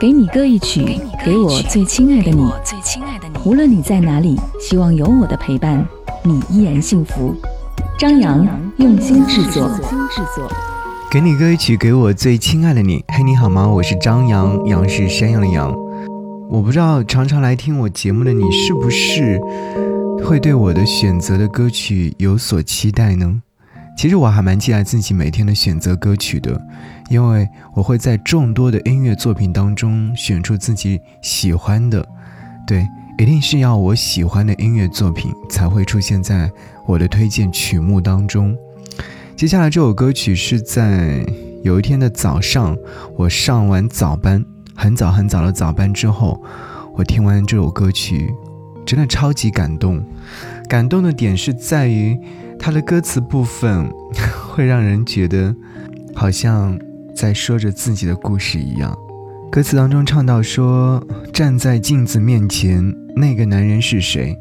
给你歌一曲，给我最亲爱的你。无论你在哪里，希望有我的陪伴，你依然幸福。张扬用心制作。给你歌一曲，给我最亲爱的你。嘿，你好吗？我是张扬，杨是山羊的羊。我不知道常常来听我节目的你，是不是会对我的选择的歌曲有所期待呢？其实我还蛮期待自己每天的选择歌曲的，因为我会在众多的音乐作品当中选出自己喜欢的。对，一定是要我喜欢的音乐作品才会出现在我的推荐曲目当中。接下来这首歌曲是在有一天的早上，我上完早班，很早很早的早班之后，我听完这首歌曲，真的超级感动。感动的点是在于。他的歌词部分 会让人觉得好像在说着自己的故事一样。歌词当中唱到说：“站在镜子面前，那个男人是谁？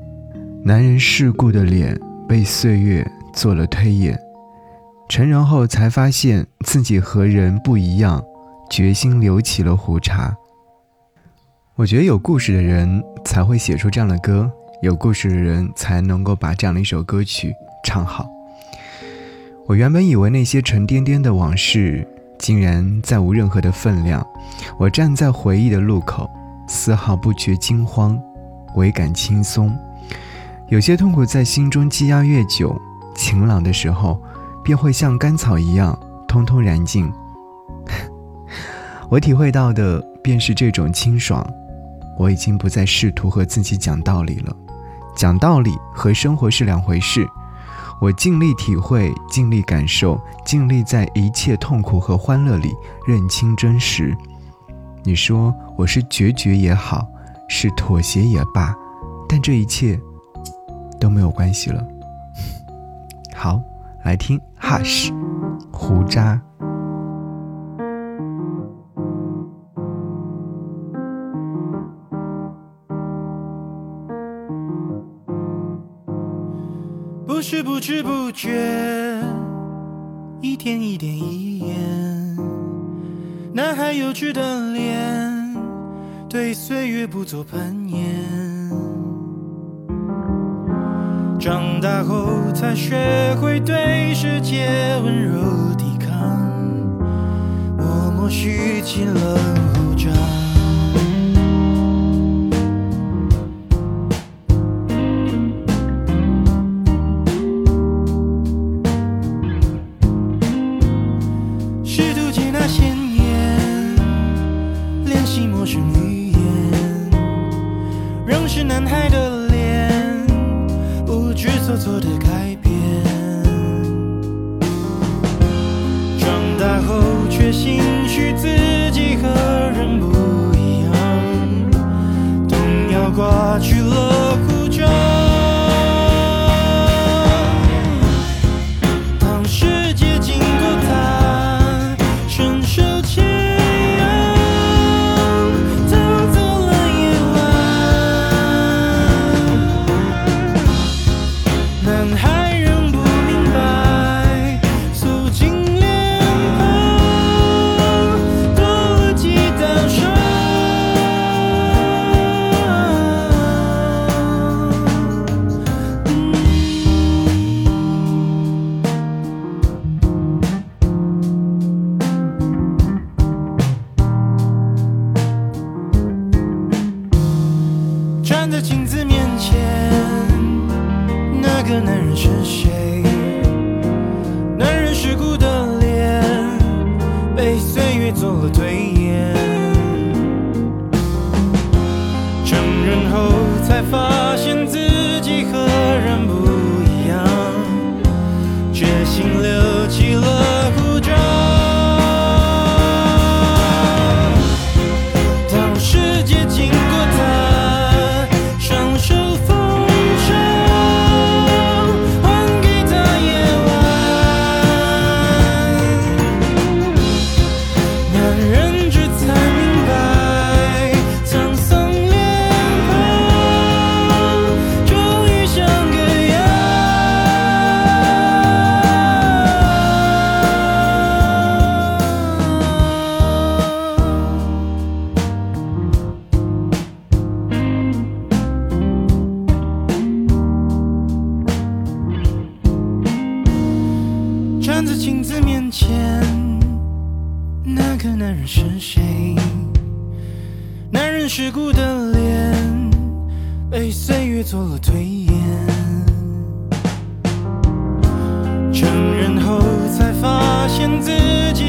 男人世故的脸被岁月做了推演。成人后才发现自己和人不一样，决心留起了胡茬。”我觉得有故事的人才会写出这样的歌，有故事的人才能够把这样的一首歌曲。唱好。我原本以为那些沉甸甸的往事，竟然再无任何的分量。我站在回忆的路口，丝毫不觉惊慌，唯感轻松。有些痛苦在心中积压越久，晴朗的时候，便会像甘草一样，通通燃尽。我体会到的便是这种清爽。我已经不再试图和自己讲道理了，讲道理和生活是两回事。我尽力体会，尽力感受，尽力在一切痛苦和欢乐里认清真实。你说我是决绝也好，是妥协也罢，但这一切都没有关系了。好，来听 Hush，胡渣。是不知不觉，一天一点一眼，男孩幼稚的脸，对岁月不做攀岩。长大后才学会对世界温柔抵抗，默默蓄起了。陌生语言，仍是男孩的脸，不知所措的改变。长大后，却心许自己和人不一样，动摇挂去了镜子面前，那个男人是谁？男人尸骨的脸，被岁月做了推演。成人后才发现自己。